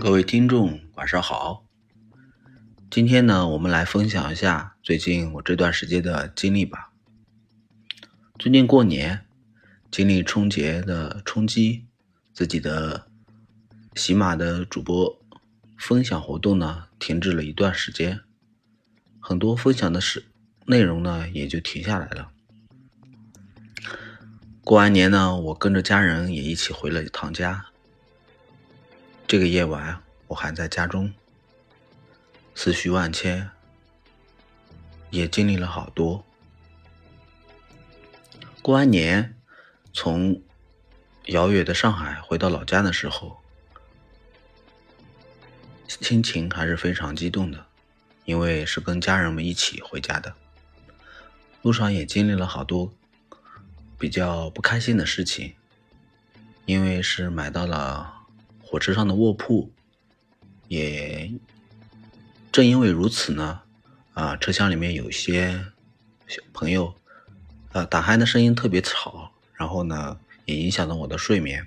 各位听众，晚上好。今天呢，我们来分享一下最近我这段时间的经历吧。最近过年，经历春节的冲击，自己的喜马的主播分享活动呢停滞了一段时间，很多分享的是内容呢也就停下来了。过完年呢，我跟着家人也一起回了一趟家。这个夜晚，我还在家中，思绪万千，也经历了好多。过完年，从遥远的上海回到老家的时候，心情还是非常激动的，因为是跟家人们一起回家的，路上也经历了好多。比较不开心的事情，因为是买到了火车上的卧铺，也正因为如此呢，啊，车厢里面有些小朋友，呃，打鼾的声音特别吵，然后呢，也影响了我的睡眠，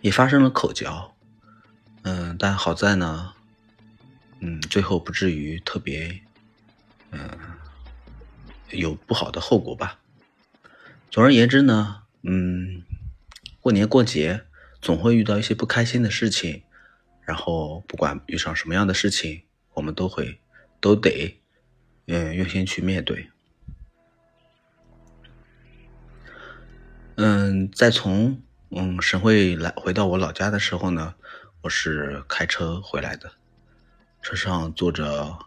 也发生了口角，嗯，但好在呢，嗯，最后不至于特别，嗯，有不好的后果吧。总而言之呢，嗯，过年过节总会遇到一些不开心的事情，然后不管遇上什么样的事情，我们都会都得嗯用心去面对。嗯，在从嗯省会来回到我老家的时候呢，我是开车回来的，车上坐着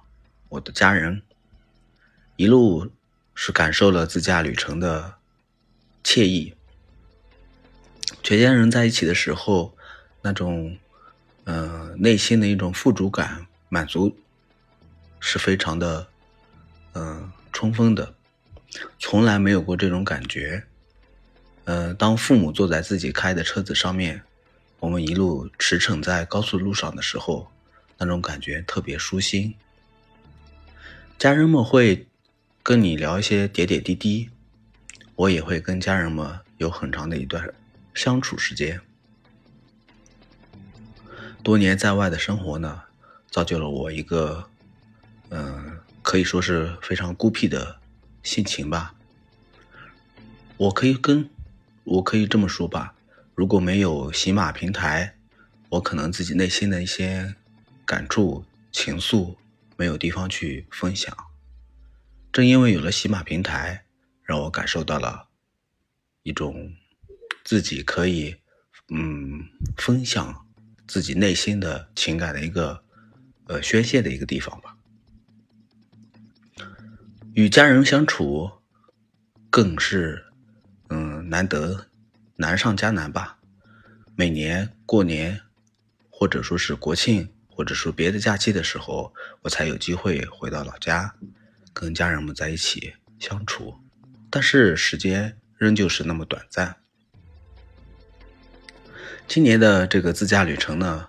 我的家人，一路是感受了自驾旅程的。惬意，全家人在一起的时候，那种，呃，内心的一种富足感、满足，是非常的，嗯，充分的，从来没有过这种感觉。嗯，当父母坐在自己开的车子上面，我们一路驰骋在高速路上的时候，那种感觉特别舒心。家人们会跟你聊一些点点滴滴。我也会跟家人们有很长的一段相处时间。多年在外的生活呢，造就了我一个，嗯，可以说是非常孤僻的心情吧。我可以跟，我可以这么说吧，如果没有喜马平台，我可能自己内心的一些感触、情愫没有地方去分享。正因为有了喜马平台。让我感受到了一种自己可以嗯分享自己内心的情感的一个呃宣泄的一个地方吧。与家人相处更是嗯难得难上加难吧。每年过年或者说是国庆或者说别的假期的时候，我才有机会回到老家，跟家人们在一起相处。但是时间仍旧是那么短暂。今年的这个自驾旅程呢，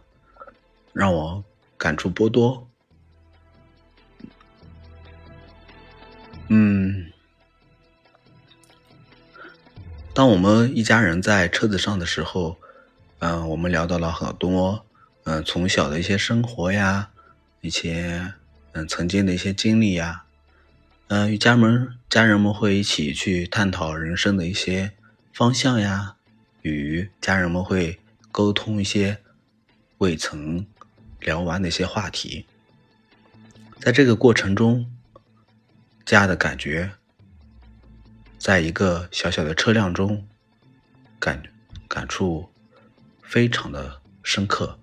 让我感触颇多。嗯，当我们一家人在车子上的时候，嗯，我们聊到了很多，嗯，从小的一些生活呀，一些嗯曾经的一些经历呀。嗯，与家人家人们会一起去探讨人生的一些方向呀，与家人们会沟通一些未曾聊完的一些话题。在这个过程中，家的感觉，在一个小小的车辆中感感触非常的深刻，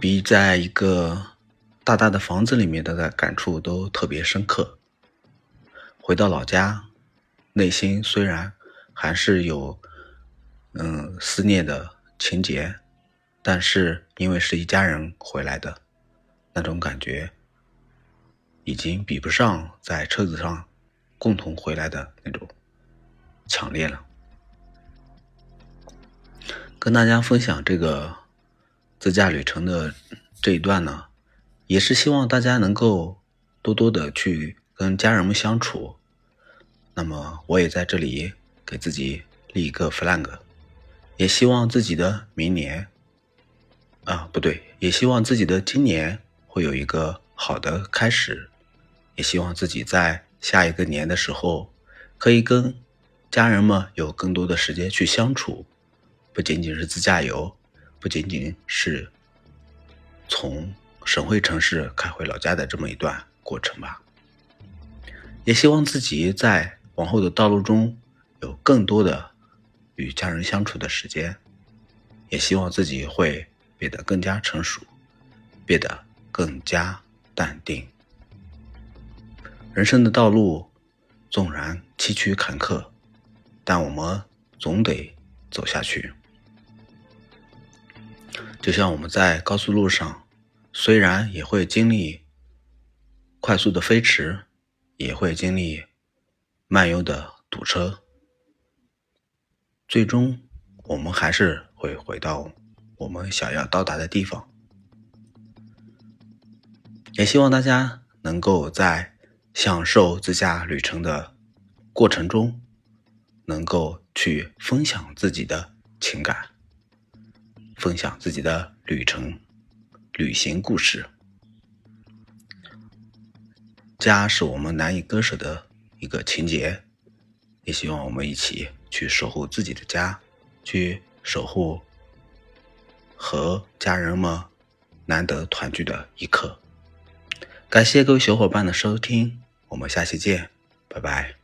比在一个。大大的房子里面的感触都特别深刻。回到老家，内心虽然还是有嗯思念的情节，但是因为是一家人回来的，那种感觉已经比不上在车子上共同回来的那种强烈了。跟大家分享这个自驾旅程的这一段呢。也是希望大家能够多多的去跟家人们相处。那么，我也在这里给自己立一个 flag，也希望自己的明年，啊，不对，也希望自己的今年会有一个好的开始，也希望自己在下一个年的时候，可以跟家人们有更多的时间去相处，不仅仅是自驾游，不仅仅是从省会城市开回老家的这么一段过程吧。也希望自己在往后的道路中有更多的与家人相处的时间，也希望自己会变得更加成熟，变得更加淡定。人生的道路纵然崎岖坎坷，但我们总得走下去。就像我们在高速路上，虽然也会经历快速的飞驰。也会经历漫游的堵车，最终我们还是会回到我们想要到达的地方。也希望大家能够在享受自驾旅程的过程中，能够去分享自己的情感，分享自己的旅程、旅行故事。家是我们难以割舍的一个情节，也希望我们一起去守护自己的家，去守护和家人们难得团聚的一刻。感谢各位小伙伴的收听，我们下期见，拜拜。